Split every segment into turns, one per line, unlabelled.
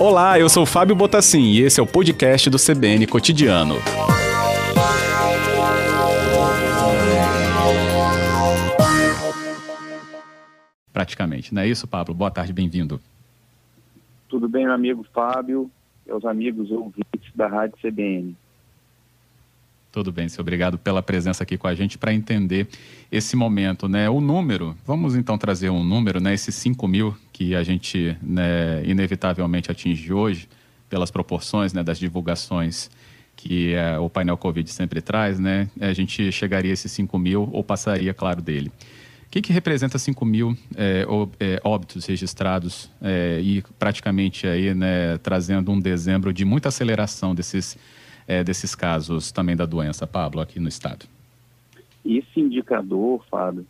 Olá, eu sou Fábio Botassin e esse é o podcast do CBN Cotidiano. Praticamente, não é isso, Pablo? Boa tarde, bem-vindo.
Tudo bem, meu amigo Fábio e aos amigos ouvintes da Rádio CBN.
Tudo bem, senhor. Obrigado pela presença aqui com a gente para entender esse momento, né? O número, vamos então trazer um número, né? Esses 5 mil que a gente né, inevitavelmente atinge hoje, pelas proporções né, das divulgações que é, o painel Covid sempre traz, né? A gente chegaria a esses 5 mil ou passaria, claro, dele. O que, que representa 5 mil é, é, óbitos registrados é, e praticamente aí, né, trazendo um dezembro de muita aceleração desses é, desses casos também da doença, Pablo, aqui no estado?
Esse indicador, Fábio,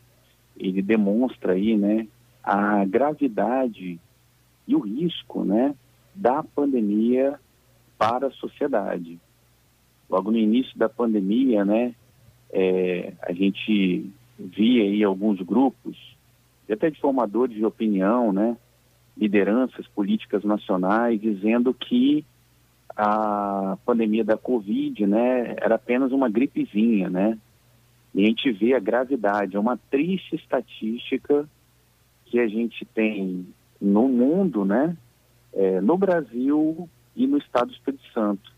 ele demonstra aí, né, a gravidade e o risco, né, da pandemia para a sociedade. Logo no início da pandemia, né, é, a gente via aí alguns grupos, até de formadores de opinião, né, lideranças políticas nacionais, dizendo que a pandemia da Covid, né, era apenas uma gripezinha, né? E a gente vê a gravidade, é uma triste estatística que a gente tem no mundo, né, é, no Brasil e no estado do Espírito Santo.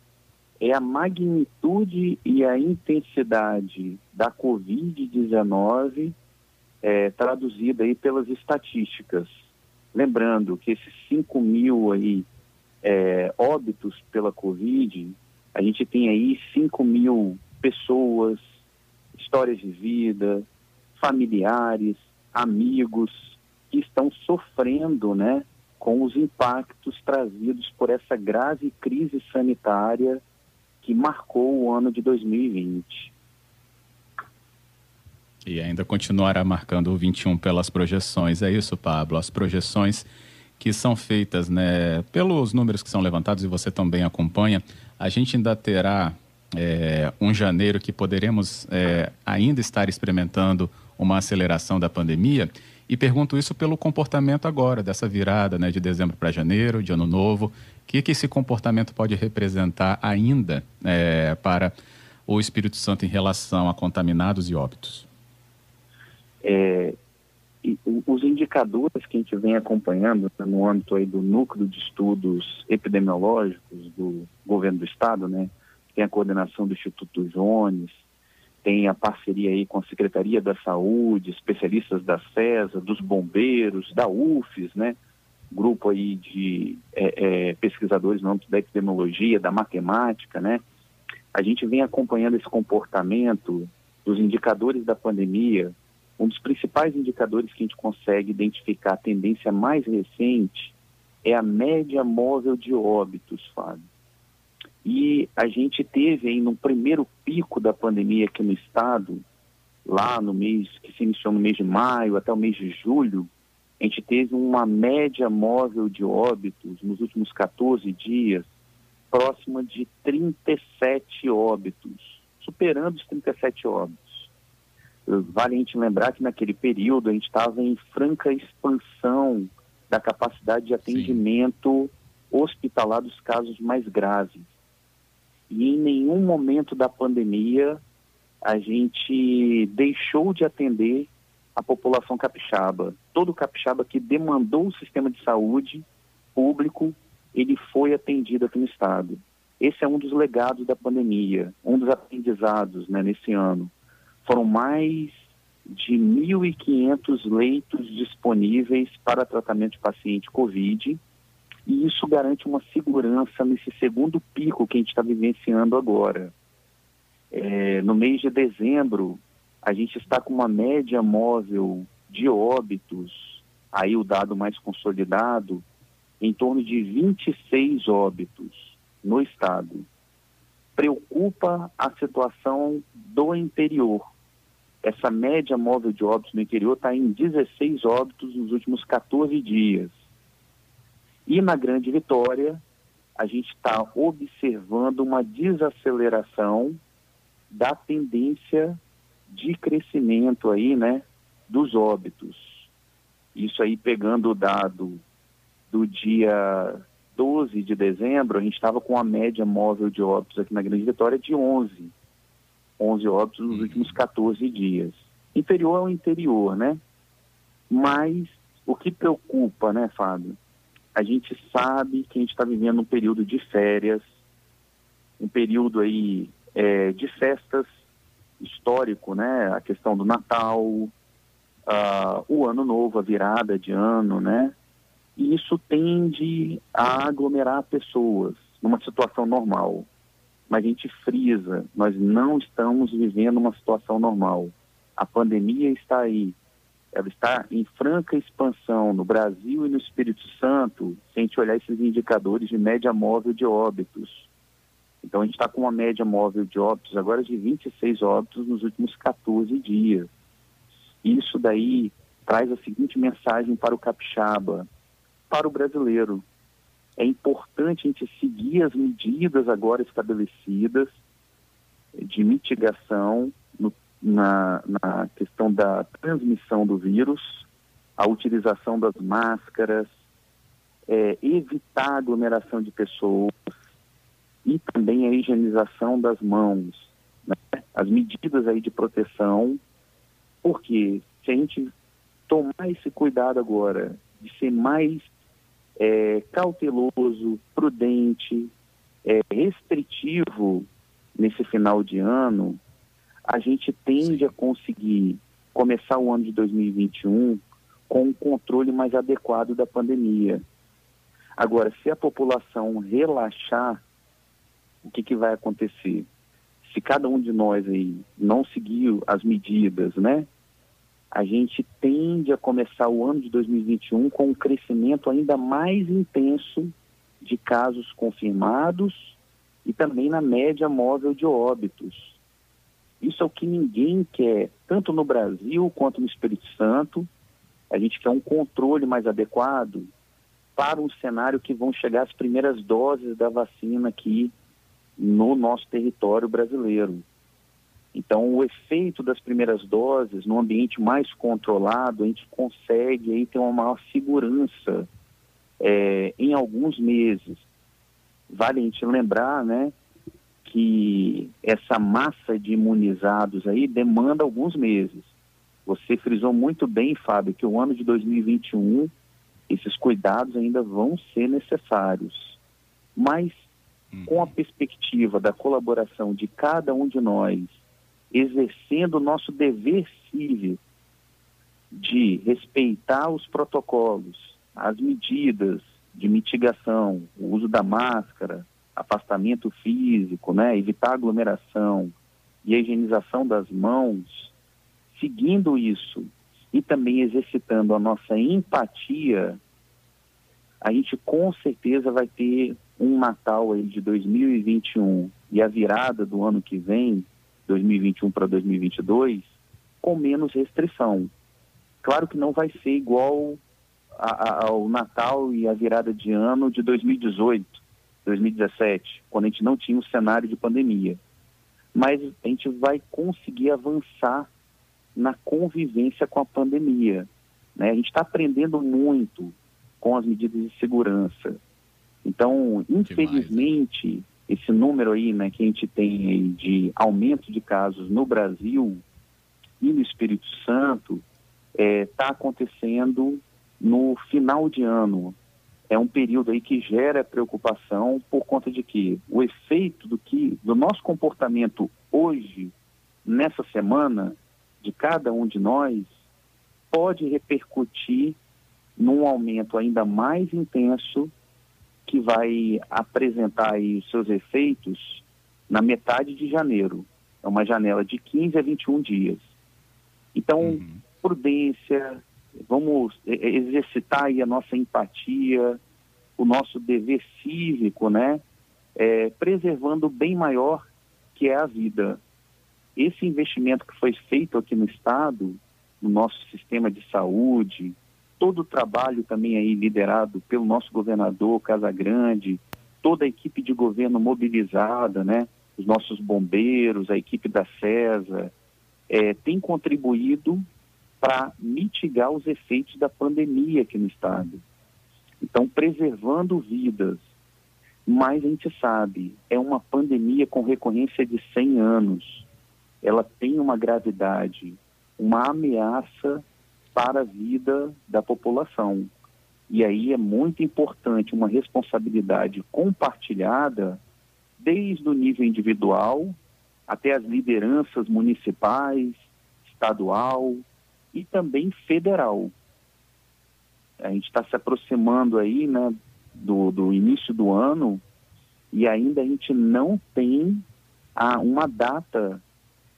É a magnitude e a intensidade da Covid-19 é, traduzida aí pelas estatísticas. Lembrando que esses 5 mil aí é, óbitos pela Covid, a gente tem aí 5 mil pessoas, histórias de vida, familiares, amigos que estão sofrendo, né, com os impactos trazidos por essa grave crise sanitária que marcou o ano de 2020.
E ainda continuará marcando o 21 pelas projeções. É isso, Pablo? As projeções que são feitas né, pelos números que são levantados e você também acompanha, a gente ainda terá é, um janeiro que poderemos é, ainda estar experimentando uma aceleração da pandemia. E pergunto isso pelo comportamento agora, dessa virada né, de dezembro para janeiro, de ano novo. O que, que esse comportamento pode representar ainda é, para o Espírito Santo em relação a contaminados e óbitos?
É, os indicadores que a gente vem acompanhando né, no âmbito aí do núcleo de estudos epidemiológicos do governo do estado, né, tem a coordenação do Instituto Jones, tem a parceria aí com a Secretaria da Saúde, especialistas da CESA, dos bombeiros, da UFES, né, grupo aí de é, é, pesquisadores no âmbito da epidemiologia, da matemática, né, a gente vem acompanhando esse comportamento dos indicadores da pandemia um dos principais indicadores que a gente consegue identificar a tendência mais recente é a média móvel de óbitos, Fábio. E a gente teve aí no primeiro pico da pandemia aqui no estado, lá no mês que se iniciou no mês de maio até o mês de julho, a gente teve uma média móvel de óbitos nos últimos 14 dias próxima de 37 óbitos, superando os 37 óbitos. Vale a gente lembrar que naquele período a gente estava em franca expansão da capacidade de atendimento Sim. hospitalar dos casos mais graves. E em nenhum momento da pandemia a gente deixou de atender a população capixaba. Todo capixaba que demandou o sistema de saúde público, ele foi atendido aqui no estado. Esse é um dos legados da pandemia, um dos aprendizados né, nesse ano foram mais de 1.500 leitos disponíveis para tratamento de paciente COVID, e isso garante uma segurança nesse segundo pico que a gente está vivenciando agora. É, no mês de dezembro, a gente está com uma média móvel de óbitos, aí o dado mais consolidado, em torno de 26 óbitos no estado. Preocupa a situação do interior. Essa média móvel de óbitos no interior está em 16 óbitos nos últimos 14 dias. E na Grande Vitória, a gente está observando uma desaceleração da tendência de crescimento aí, né, dos óbitos. Isso aí pegando o dado do dia 12 de dezembro, a gente estava com a média móvel de óbitos aqui na Grande Vitória de 11. 11 óbitos nos uhum. últimos 14 dias. Inferior ao interior, né? Mas o que preocupa, né, Fábio? A gente sabe que a gente está vivendo um período de férias, um período aí é, de festas histórico, né? A questão do Natal, uh, o Ano Novo, a virada de ano, né? E isso tende a aglomerar pessoas numa situação normal. Mas a gente frisa, nós não estamos vivendo uma situação normal. A pandemia está aí, ela está em franca expansão no Brasil e no Espírito Santo, se a gente olhar esses indicadores de média móvel de óbitos. Então a gente está com uma média móvel de óbitos agora de 26 óbitos nos últimos 14 dias. Isso daí traz a seguinte mensagem para o capixaba, para o brasileiro. É importante a gente seguir as medidas agora estabelecidas de mitigação no, na, na questão da transmissão do vírus, a utilização das máscaras, é, evitar aglomeração de pessoas, e também a higienização das mãos, né? as medidas aí de proteção, porque se a gente tomar esse cuidado agora de ser mais é, cauteloso, prudente, é, restritivo nesse final de ano, a gente tende a conseguir começar o ano de 2021 com um controle mais adequado da pandemia. Agora, se a população relaxar o que, que vai acontecer? Se cada um de nós aí não seguir as medidas, né? A gente tende a começar o ano de 2021 com um crescimento ainda mais intenso de casos confirmados e também na média móvel de óbitos. Isso é o que ninguém quer, tanto no Brasil quanto no Espírito Santo. A gente quer um controle mais adequado para um cenário que vão chegar as primeiras doses da vacina aqui no nosso território brasileiro. Então, o efeito das primeiras doses, no ambiente mais controlado, a gente consegue aí ter uma maior segurança é, em alguns meses. Vale a gente lembrar, né, que essa massa de imunizados aí demanda alguns meses. Você frisou muito bem, Fábio, que o ano de 2021 esses cuidados ainda vão ser necessários. Mas com a perspectiva da colaboração de cada um de nós, exercendo o nosso dever cívico de respeitar os protocolos, as medidas de mitigação, o uso da máscara, afastamento físico, né, evitar aglomeração e a higienização das mãos, seguindo isso e também exercitando a nossa empatia, a gente com certeza vai ter um Natal aí de 2021 e a virada do ano que vem, 2021 para 2022, com menos restrição. Claro que não vai ser igual a, a, ao Natal e a virada de ano de 2018, 2017, quando a gente não tinha o cenário de pandemia. Mas a gente vai conseguir avançar na convivência com a pandemia. Né? A gente está aprendendo muito com as medidas de segurança. Então, infelizmente, Demais, esse número aí, né, que a gente tem de aumento de casos no Brasil e no Espírito Santo, está é, tá acontecendo no final de ano. É um período aí que gera preocupação por conta de que o efeito do que do nosso comportamento hoje, nessa semana, de cada um de nós, pode repercutir num aumento ainda mais intenso que vai apresentar aí os seus efeitos na metade de janeiro. É uma janela de 15 a 21 dias. Então, uhum. prudência, vamos exercitar aí a nossa empatia, o nosso dever cívico, né? É, preservando o bem maior que é a vida. Esse investimento que foi feito aqui no Estado, no nosso sistema de saúde, todo o trabalho também aí liderado pelo nosso governador Casagrande, toda a equipe de governo mobilizada, né? Os nossos bombeiros, a equipe da CESA, é, tem contribuído para mitigar os efeitos da pandemia aqui no estado. Então, preservando vidas. Mas a gente sabe, é uma pandemia com recorrência de 100 anos. Ela tem uma gravidade, uma ameaça para a vida da população. E aí é muito importante uma responsabilidade compartilhada, desde o nível individual até as lideranças municipais, estadual e também federal. A gente está se aproximando aí, né, do, do início do ano e ainda a gente não tem a, uma data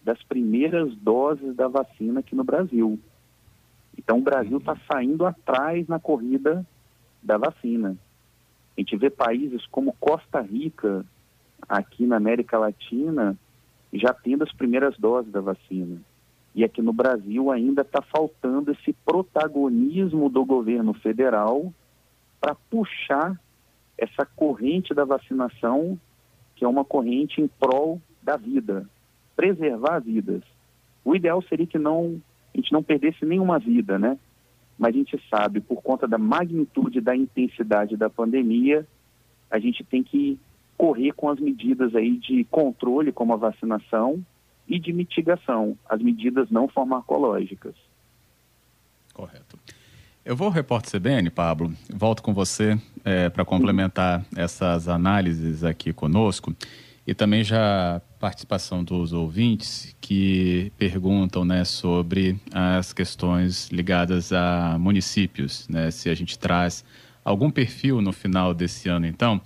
das primeiras doses da vacina aqui no Brasil. Então o Brasil está saindo atrás na corrida da vacina. A gente vê países como Costa Rica, aqui na América Latina, já tendo as primeiras doses da vacina. E aqui no Brasil ainda está faltando esse protagonismo do governo federal para puxar essa corrente da vacinação, que é uma corrente em prol da vida, preservar vidas. O ideal seria que não a gente não perdesse nenhuma vida, né? Mas a gente sabe, por conta da magnitude da intensidade da pandemia, a gente tem que correr com as medidas aí de controle, como a vacinação, e de mitigação, as medidas não farmacológicas.
Correto. Eu vou ao Repórter CBN, Pablo. Volto com você é, para complementar essas análises aqui conosco e também já participação dos ouvintes que perguntam né, sobre as questões ligadas a municípios, né, se a gente traz algum perfil no final desse ano, então,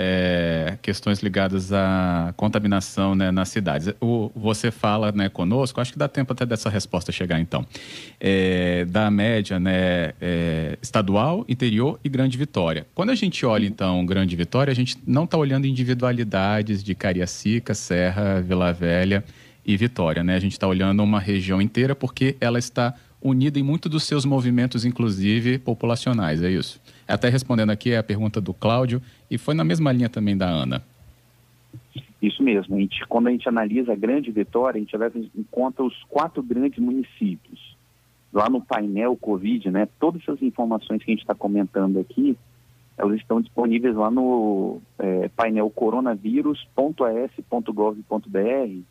é, questões ligadas à contaminação né, nas cidades. O, você fala né, conosco, acho que dá tempo até dessa resposta chegar então, é, da média né, é, estadual, interior e Grande Vitória. Quando a gente olha então Grande Vitória, a gente não está olhando individualidades de Cariacica, Serra, Vila Velha e Vitória. Né? A gente está olhando uma região inteira porque ela está unida em muito dos seus movimentos, inclusive populacionais, é isso? Até respondendo aqui a pergunta do Cláudio, e foi na mesma linha também da Ana.
Isso mesmo. A gente, quando a gente analisa a grande vitória, a gente leva em conta os quatro grandes municípios. Lá no painel Covid, né, todas essas informações que a gente está comentando aqui, elas estão disponíveis lá no é, painel coronavírus.as.gov.br.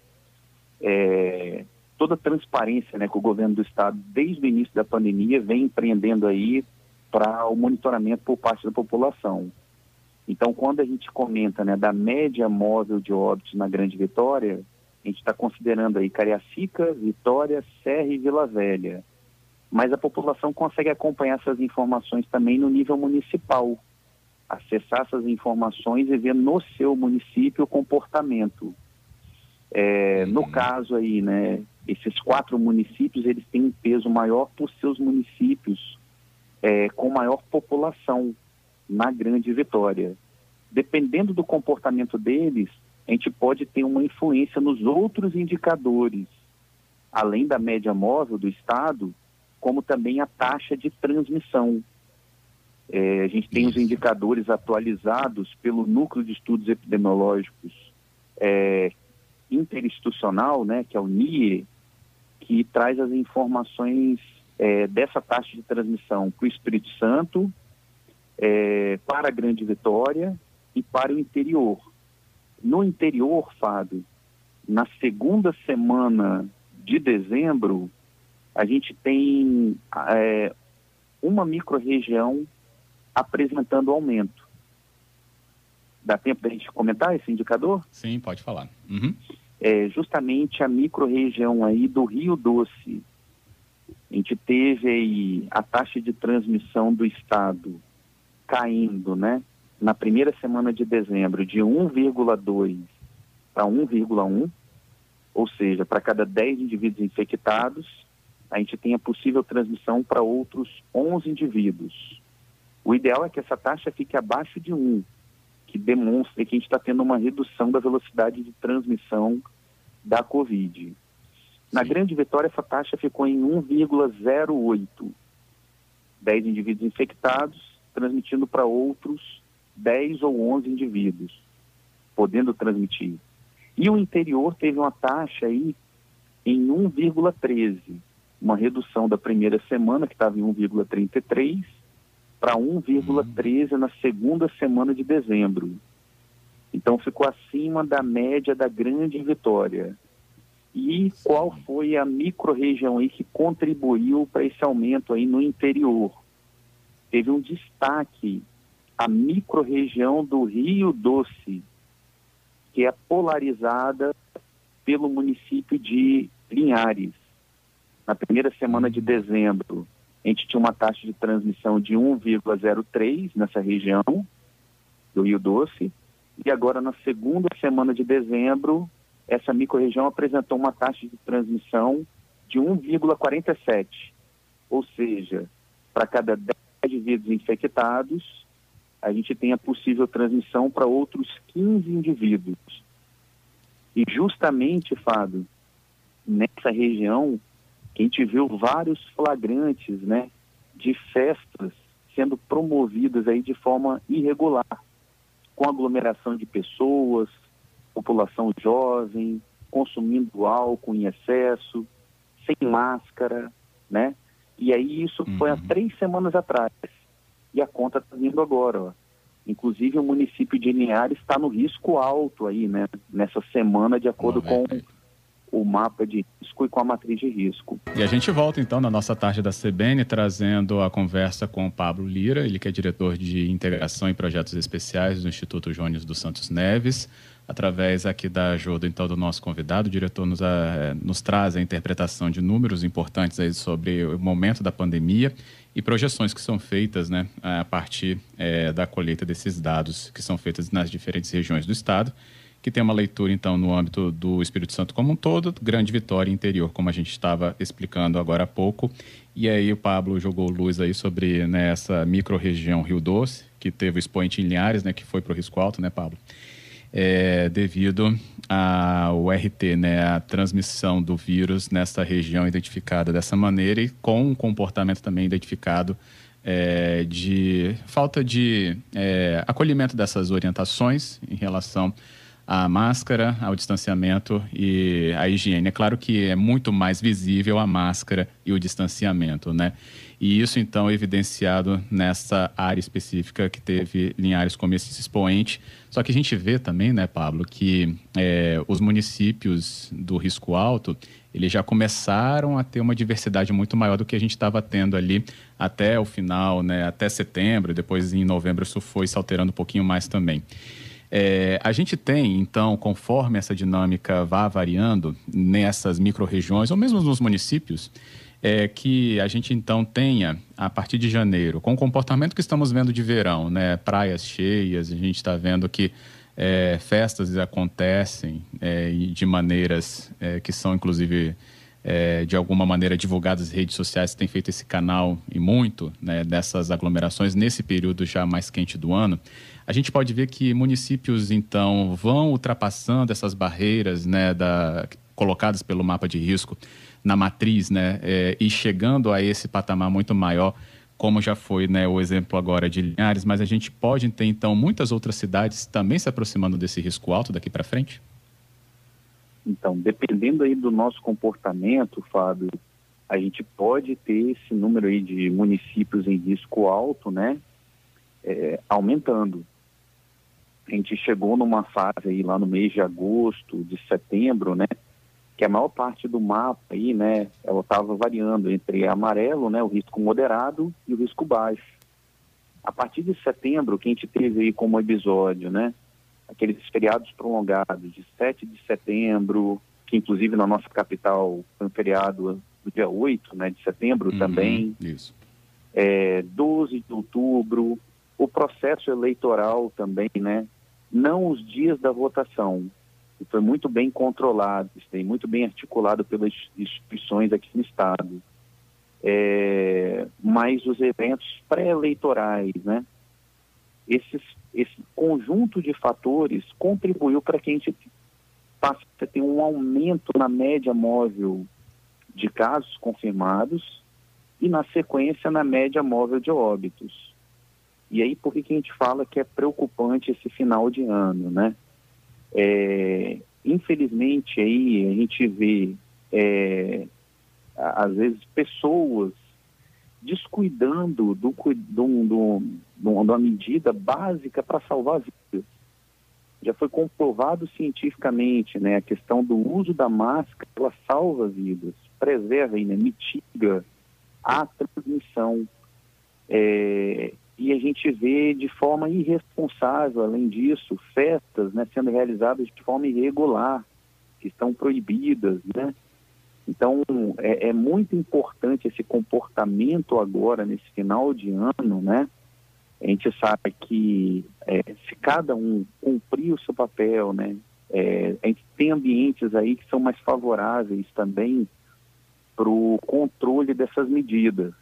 É, toda a transparência né, que o governo do estado, desde o início da pandemia, vem empreendendo aí para o monitoramento por parte da população. Então, quando a gente comenta né, da média móvel de óbitos na Grande Vitória, a gente está considerando aí Cariacica, Vitória, Serra e Vila Velha. Mas a população consegue acompanhar essas informações também no nível municipal, acessar essas informações e ver no seu município o comportamento. É, no uhum. caso aí, né, esses quatro municípios, eles têm um peso maior por seus municípios é, com maior população na Grande Vitória. Dependendo do comportamento deles, a gente pode ter uma influência nos outros indicadores, além da média móvel do Estado, como também a taxa de transmissão. É, a gente tem os indicadores atualizados pelo Núcleo de Estudos Epidemiológicos é, Interinstitucional, né, que é o NIE, que traz as informações é, dessa taxa de transmissão para o Espírito Santo, é, para a Grande Vitória e para o interior. No interior, Fábio, na segunda semana de dezembro, a gente tem é, uma microrregião apresentando aumento. Dá tempo da gente comentar esse indicador?
Sim, pode falar. Uhum.
É justamente a microrregião aí do Rio Doce, a gente teve aí a taxa de transmissão do estado caindo, né? Na primeira semana de dezembro, de 1,2 para 1,1, ou seja, para cada 10 indivíduos infectados, a gente tem a possível transmissão para outros 11 indivíduos. O ideal é que essa taxa fique abaixo de 1, que demonstre que a gente está tendo uma redução da velocidade de transmissão da Covid. Na Grande Vitória, essa taxa ficou em 1,08. 10 indivíduos infectados, transmitindo para outros 10 ou 11 indivíduos, podendo transmitir. E o interior teve uma taxa aí em 1,13. uma redução da primeira semana, que estava em 1,33, para 1,13 na segunda semana de dezembro. Então ficou acima da média da grande vitória. E qual foi a microrregião aí que contribuiu para esse aumento aí no interior? Teve um destaque a microrregião do Rio Doce, que é polarizada pelo município de Linhares. Na primeira semana de dezembro, a gente tinha uma taxa de transmissão de 1,03 nessa região do Rio Doce, e agora na segunda semana de dezembro, essa microrregião apresentou uma taxa de transmissão de 1,47, ou seja, para cada 10 indivíduos infectados, a gente tem a possível transmissão para outros 15 indivíduos. E justamente, Fábio, nessa região, a gente viu vários flagrantes, né, de festas sendo promovidas aí de forma irregular, com aglomeração de pessoas, população jovem, consumindo álcool em excesso, sem máscara, né? E aí isso uhum. foi há uhum. três semanas atrás. E a conta está vindo agora, ó. Inclusive o município de Linhares está no risco alto aí, né? Nessa semana, de acordo com o mapa de risco e com a matriz de risco.
E a gente volta então na nossa tarde da CBN trazendo a conversa com o Pablo Lira, ele que é diretor de integração e projetos especiais do Instituto Jônios dos Santos Neves. Através aqui da ajuda então do nosso convidado, o diretor nos, a, eh, nos traz a interpretação de números importantes aí sobre o momento da pandemia e projeções que são feitas né, a partir é, da colheita desses dados que são feitas nas diferentes regiões do estado que tem uma leitura, então, no âmbito do Espírito Santo como um todo, grande vitória interior, como a gente estava explicando agora há pouco. E aí o Pablo jogou luz aí sobre né, essa micro-região Rio Doce, que teve o expoente em Linhares, né, que foi para o risco alto, né, Pablo? É, devido ao RT, né, a transmissão do vírus nessa região identificada dessa maneira e com um comportamento também identificado é, de falta de é, acolhimento dessas orientações em relação a máscara, ao distanciamento e a higiene. É claro que é muito mais visível a máscara e o distanciamento, né? E isso, então, é evidenciado nessa área específica que teve Linhares como esse expoente. Só que a gente vê também, né, Pablo, que é, os municípios do risco alto, eles já começaram a ter uma diversidade muito maior do que a gente estava tendo ali até o final, né, até setembro, depois em novembro isso foi se alterando um pouquinho mais também. É, a gente tem, então, conforme essa dinâmica vá variando nessas micro-regiões, ou mesmo nos municípios, é que a gente então tenha, a partir de janeiro, com o comportamento que estamos vendo de verão, né, praias cheias, a gente está vendo que é, festas acontecem é, de maneiras é, que são, inclusive, é, de alguma maneira divulgadas redes sociais, tem feito esse canal e muito né, dessas aglomerações nesse período já mais quente do ano a gente pode ver que municípios, então, vão ultrapassando essas barreiras né, da, colocadas pelo mapa de risco na matriz né, é, e chegando a esse patamar muito maior, como já foi né, o exemplo agora de Linhares, mas a gente pode ter, então, muitas outras cidades também se aproximando desse risco alto daqui para frente?
Então, dependendo aí do nosso comportamento, Fábio, a gente pode ter esse número aí de municípios em risco alto, né, é, aumentando a gente chegou numa fase aí lá no mês de agosto, de setembro, né? Que a maior parte do mapa aí, né? Ela estava variando entre amarelo, né? O risco moderado e o risco baixo. A partir de setembro, que a gente teve aí como episódio, né? Aqueles feriados prolongados de 7 de setembro, que inclusive na nossa capital foi um feriado do dia 8 né, de setembro uhum, também.
Isso.
É, 12 de outubro, o processo eleitoral também, né? não os dias da votação, que foi muito bem controlado, tem muito bem articulado pelas instituições aqui no Estado, é, mas os eventos pré-eleitorais, né? Esses, esse conjunto de fatores contribuiu para que a gente passe a ter um aumento na média móvel de casos confirmados e, na sequência, na média móvel de óbitos. E aí, por que, que a gente fala que é preocupante esse final de ano, né? É, infelizmente, aí a gente vê é, às vezes, pessoas descuidando do, do, do, do, da medida básica para salvar vidas. Já foi comprovado cientificamente, né, a questão do uso da máscara, ela salva vidas, preserva e né, mitiga a transmissão. É, e a gente vê de forma irresponsável, além disso, festas né, sendo realizadas de forma irregular, que estão proibidas, né? Então, é, é, muito importante esse comportamento agora, nesse final de ano, né? A gente sabe que é, se cada um cumprir o seu papel, né? É, a gente tem ambientes aí que são mais favoráveis também para o controle dessas medidas.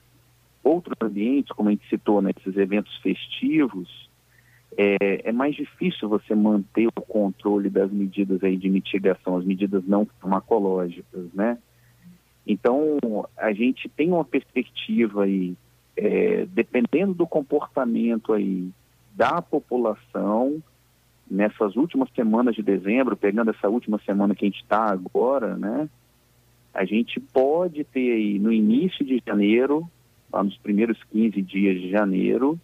Outros ambientes, como a gente citou nesses eventos festivos, é, é, mais difícil você manter o controle das medidas aí de mitigação, as medidas não farmacológicas, né? Então, a gente tem uma perspectiva aí, é, dependendo do comportamento aí da população, nessas últimas semanas de dezembro, pegando essa última semana que a gente está agora, né? A gente pode ter aí no início de janeiro, lá nos primeiros 15 dias de janeiro,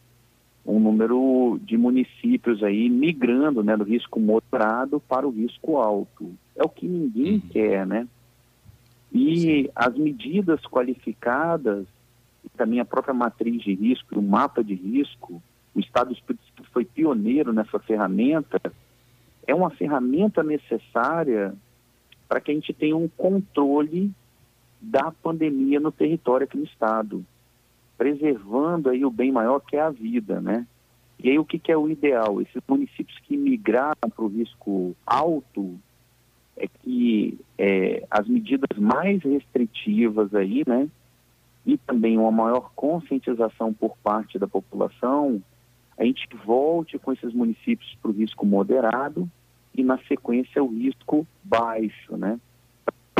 um número de municípios aí migrando né, do risco moderado para o risco alto. É o que ninguém uhum. quer, né? E Sim. as medidas qualificadas, também a própria matriz de risco, o mapa de risco, o Estado do Espírito Santo foi pioneiro nessa ferramenta, é uma ferramenta necessária para que a gente tenha um controle da pandemia no território aqui no Estado, preservando aí o bem maior que é a vida, né? E aí o que, que é o ideal? Esses municípios que migraram para o risco alto, é que é, as medidas mais restritivas aí, né, e também uma maior conscientização por parte da população, a gente volte com esses municípios para o risco moderado e, na sequência, o risco baixo, né?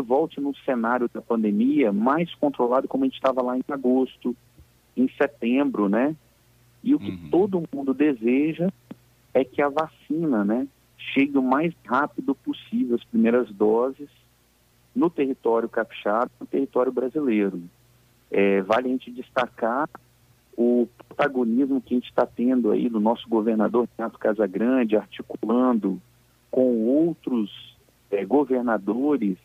Volte no cenário da pandemia mais controlado como a gente estava lá em agosto, em setembro, né? E o que uhum. todo mundo deseja é que a vacina, né, chegue o mais rápido possível as primeiras doses no território capixaba, no território brasileiro. É, vale a gente destacar o protagonismo que a gente está tendo aí do nosso governador Renato Casagrande, articulando com outros é, governadores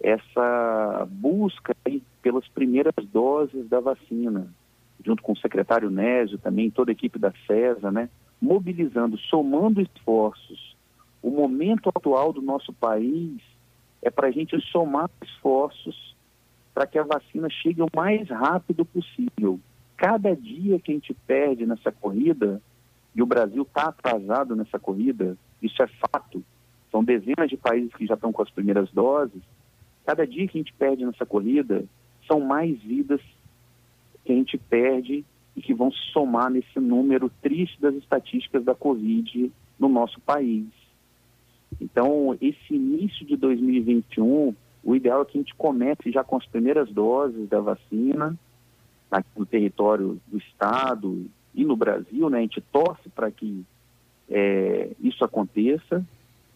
essa busca pelas primeiras doses da vacina, junto com o secretário Nésio também, toda a equipe da CESA, né, mobilizando, somando esforços o momento atual do nosso país é para a gente somar esforços para que a vacina chegue o mais rápido possível. Cada dia que a gente perde nessa corrida, e o Brasil está atrasado nessa corrida, isso é fato, são dezenas de países que já estão com as primeiras doses, cada dia que a gente perde nessa corrida, são mais vidas que a gente perde e que vão se somar nesse número triste das estatísticas da Covid no nosso país. Então, esse início de 2021, o ideal é que a gente comece já com as primeiras doses da vacina aqui no território do Estado e no Brasil, né? A gente torce para que é, isso aconteça,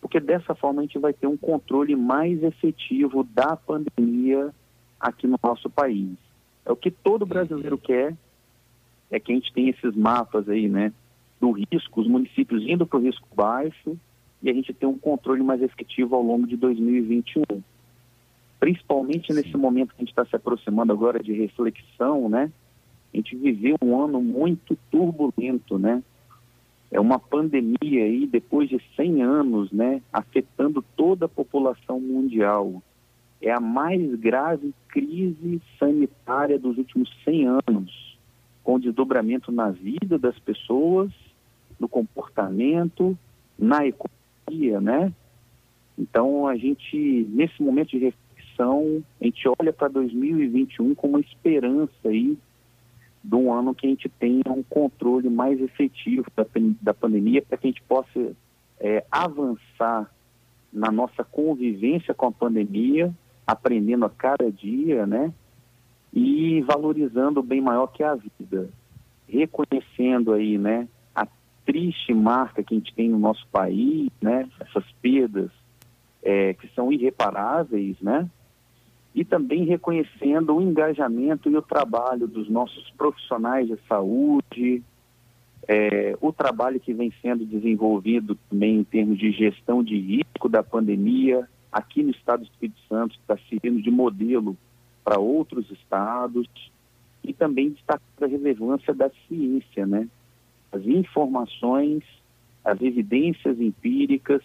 porque dessa forma a gente vai ter um controle mais efetivo da pandemia aqui no nosso país. É o que todo brasileiro quer, é que a gente tenha esses mapas aí, né? Do risco, os municípios indo para o risco baixo e a gente ter um controle mais efetivo ao longo de 2021. Principalmente nesse momento que a gente está se aproximando agora de reflexão, né? A gente viveu um ano muito turbulento, né? É uma pandemia aí, depois de 100 anos, né? Afetando toda a população mundial. É a mais grave crise sanitária dos últimos 100 anos, com desdobramento na vida das pessoas, no comportamento, na economia né? Então, a gente, nesse momento de reflexão, a gente olha para 2021 com uma esperança aí de um ano que a gente tenha um controle mais efetivo da, da pandemia para que a gente possa é, avançar na nossa convivência com a pandemia, aprendendo a cada dia, né? E valorizando o bem maior que é a vida, reconhecendo aí, né, triste marca que a gente tem no nosso país, né? Essas perdas é, que são irreparáveis, né? e também reconhecendo o engajamento e o trabalho dos nossos profissionais de saúde, é, o trabalho que vem sendo desenvolvido também em termos de gestão de risco da pandemia, aqui no estado do Espírito Santo, está servindo de modelo para outros estados, e também destacar a relevância da ciência, né? As informações, as evidências empíricas,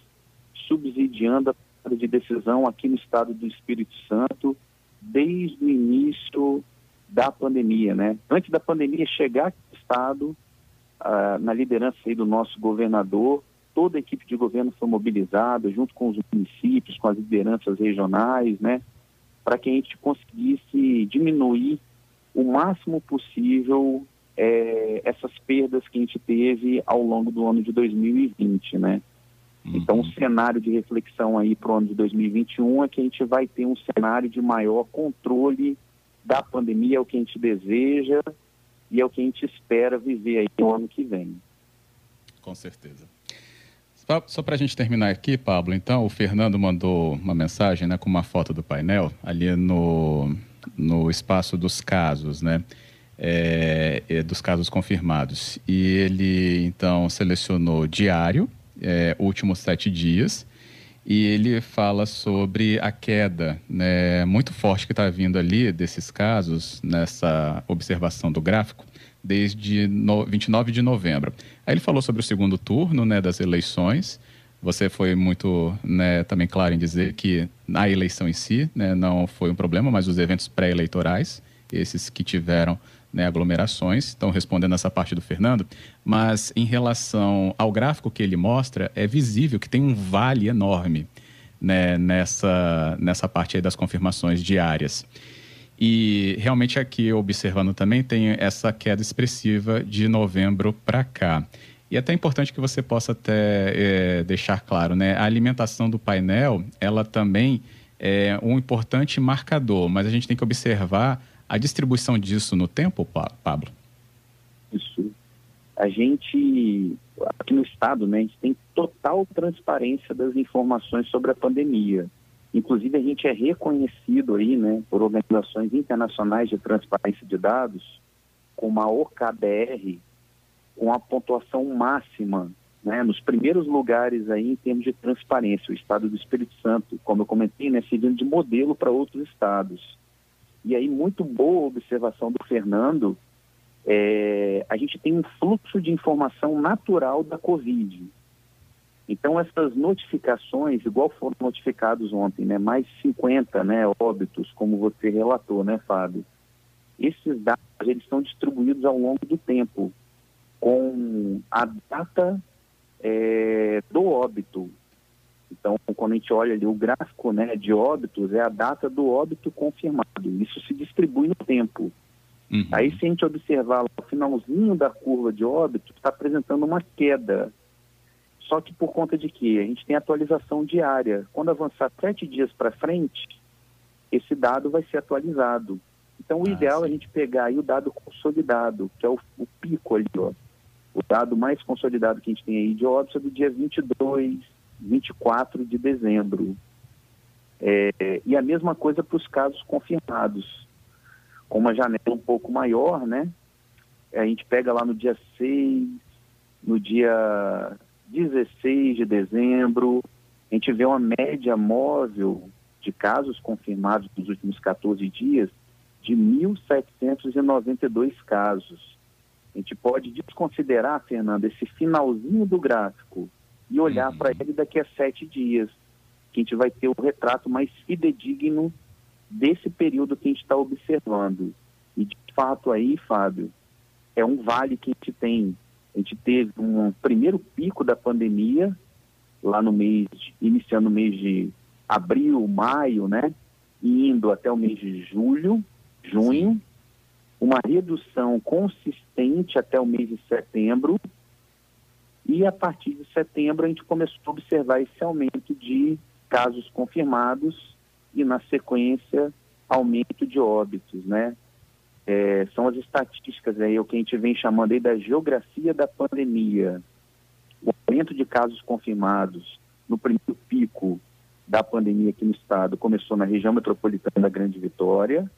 subsidiando a de decisão aqui no estado do Espírito Santo desde o início da pandemia, né? Antes da pandemia chegar aqui no estado, ah, na liderança aí do nosso governador, toda a equipe de governo foi mobilizada, junto com os municípios, com as lideranças regionais, né? Para que a gente conseguisse diminuir o máximo possível é, essas perdas que a gente teve ao longo do ano de 2020, né? Uhum. Então, o cenário de reflexão aí para o ano de 2021 é que a gente vai ter um cenário de maior controle da pandemia, é o que a gente deseja e é o que a gente espera viver aí no ano que vem.
Com certeza. Só para a gente terminar aqui, Pablo, então, o Fernando mandou uma mensagem né, com uma foto do painel ali no, no espaço dos casos, né? É, dos casos confirmados. E ele, então, selecionou diário, é, últimos sete dias, e ele fala sobre a queda né, muito forte que está vindo ali desses casos, nessa observação do gráfico, desde no, 29 de novembro. Aí ele falou sobre o segundo turno né, das eleições. Você foi muito né, também claro em dizer que a eleição em si né, não foi um problema, mas os eventos pré-eleitorais, esses que tiveram né, aglomerações, estão respondendo essa parte do Fernando, mas em relação ao gráfico que ele mostra, é visível que tem um vale enorme né, nessa, nessa parte das confirmações diárias. E realmente aqui, observando também, tem essa queda expressiva de novembro para cá. E é até importante que você possa até é, deixar claro, né? A alimentação do painel, ela também é um importante marcador, mas a gente tem que observar a distribuição disso no tempo, Pablo?
Isso. A gente, aqui no Estado, né, a gente tem total transparência das informações sobre a pandemia. Inclusive, a gente é reconhecido aí, né, por organizações internacionais de transparência de dados, como a OKBR, com a pontuação máxima, né, nos primeiros lugares aí em termos de transparência. O Estado do Espírito Santo, como eu comentei, né, servindo de modelo para outros estados. E aí, muito boa observação do Fernando, é, a gente tem um fluxo de informação natural da Covid. Então, essas notificações, igual foram notificados ontem, né, mais 50 né, óbitos, como você relatou, né, Fábio? Esses dados eles são distribuídos ao longo do tempo, com a data é, do óbito. Então, quando a gente olha ali o gráfico né, de óbitos, é a data do óbito confirmado. Isso se distribui no tempo. Uhum. Aí, se a gente observar o finalzinho da curva de óbito, está apresentando uma queda. Só que por conta de que a gente tem atualização diária. Quando avançar sete dias para frente, esse dado vai ser atualizado. Então, o ah, ideal sim. é a gente pegar aí o dado consolidado, que é o, o pico ali, ó. O dado mais consolidado que a gente tem aí de óbito é do dia 22, 24 de dezembro. É, e a mesma coisa para os casos confirmados. Com uma janela um pouco maior, né? A gente pega lá no dia 6, no dia 16 de dezembro, a gente vê uma média móvel de casos confirmados nos últimos 14 dias de 1.792 casos. A gente pode desconsiderar, Fernando, esse finalzinho do gráfico e olhar uhum. para ele daqui a sete dias, que a gente vai ter o retrato mais fidedigno desse período que a gente está observando. E de fato aí, Fábio, é um vale que a gente tem. A gente teve um primeiro pico da pandemia lá no mês, iniciando no mês de abril, maio, né? E indo até o mês de julho, junho, uma redução consistente até o mês de setembro, e a partir de setembro a gente começou a observar esse aumento de casos confirmados e, na sequência, aumento de óbitos, né? É, são as estatísticas aí, o que a gente vem chamando aí da geografia da pandemia. O aumento de casos confirmados no primeiro pico da pandemia aqui no estado começou na região metropolitana da Grande Vitória,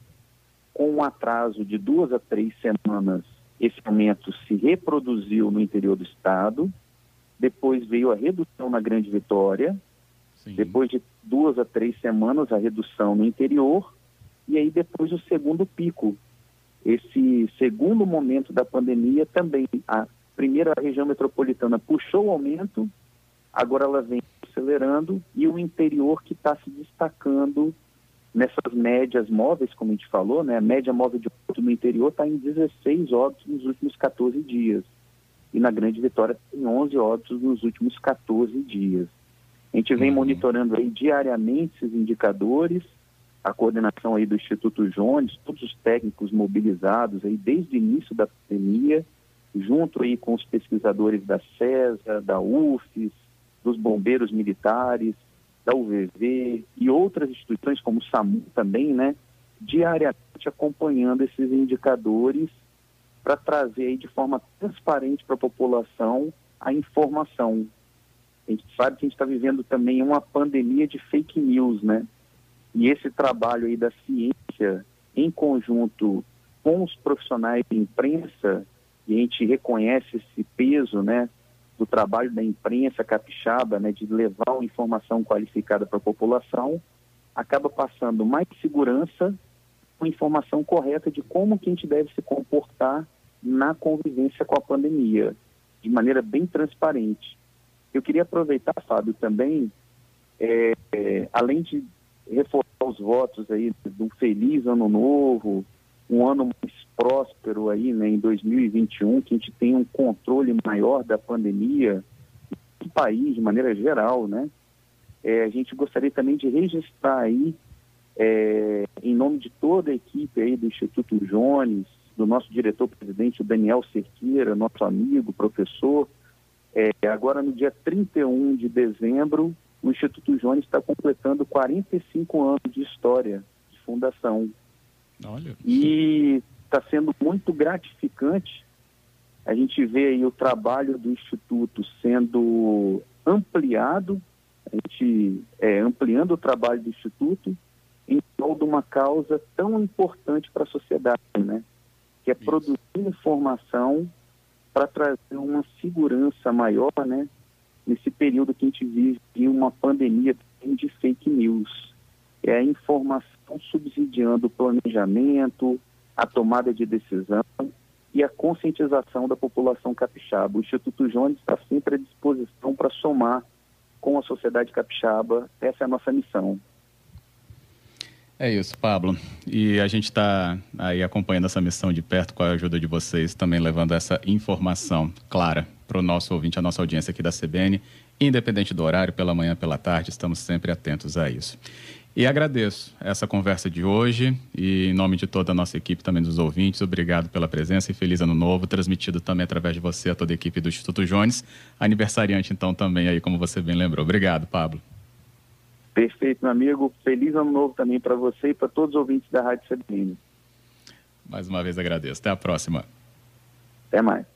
com um atraso de duas a três semanas, esse aumento se reproduziu no interior do estado, depois veio a redução na Grande Vitória, Sim. depois de duas a três semanas a redução no interior, e aí depois o segundo pico. Esse segundo momento da pandemia também, a primeira região metropolitana puxou o aumento, agora ela vem acelerando, e o interior que está se destacando nessas médias móveis, como a gente falou, né? a média móvel de óbito no interior está em 16 óbitos nos últimos 14 dias. E na Grande Vitória tem 11 óbitos nos últimos 14 dias. A gente vem uhum. monitorando aí diariamente esses indicadores, a coordenação aí do Instituto Jones, todos os técnicos mobilizados aí desde o início da pandemia, junto aí com os pesquisadores da CESA, da UFES, dos bombeiros militares, da UVV e outras instituições como o SAMU também, né, diariamente acompanhando esses indicadores para trazer aí de forma transparente para a população a informação. A gente sabe que a gente está vivendo também uma pandemia de fake news, né? E esse trabalho aí da ciência em conjunto com os profissionais de imprensa, e a gente reconhece esse peso, né, do trabalho da imprensa capixaba, né, de levar uma informação qualificada para a população, acaba passando mais segurança com informação correta de como que a gente deve se comportar na convivência com a pandemia, de maneira bem transparente. Eu queria aproveitar, Fábio, também, é, além de reforçar os votos aí do feliz ano novo, um ano mais próspero aí, né, em 2021, que a gente tenha um controle maior da pandemia no país, de maneira geral, né? É, a gente gostaria também de registrar aí, é, em nome de toda a equipe aí do Instituto Jones, do nosso diretor-presidente, Daniel Cerqueira, nosso amigo, professor, é, agora no dia 31 de dezembro, o Instituto Jones está completando 45 anos de história de fundação. Olha. E está sendo muito gratificante a gente vê aí o trabalho do Instituto sendo ampliado, a gente é, ampliando o trabalho do Instituto em prol de uma causa tão importante para a sociedade, né? Que é Isso. produzir informação para trazer uma segurança maior, né? Nesse período que a gente vive uma pandemia de fake news. É a informação subsidiando o planejamento, a tomada de decisão e a conscientização da população capixaba. O Instituto Jones está sempre à disposição para somar com a sociedade capixaba. Essa é a nossa missão.
É isso, Pablo. E a gente está aí acompanhando essa missão de perto com a ajuda de vocês, também levando essa informação clara para o nosso ouvinte, a nossa audiência aqui da CBN, independente do horário, pela manhã, pela tarde, estamos sempre atentos a isso. E agradeço essa conversa de hoje e em nome de toda a nossa equipe, também dos ouvintes, obrigado pela presença e feliz ano novo, transmitido também através de você a toda a equipe do Instituto Jones, aniversariante então também aí, como você bem lembrou. Obrigado, Pablo.
Perfeito, meu amigo. Feliz ano novo também para você e para todos os ouvintes da Rádio CBN.
Mais uma vez agradeço. Até a próxima.
Até mais.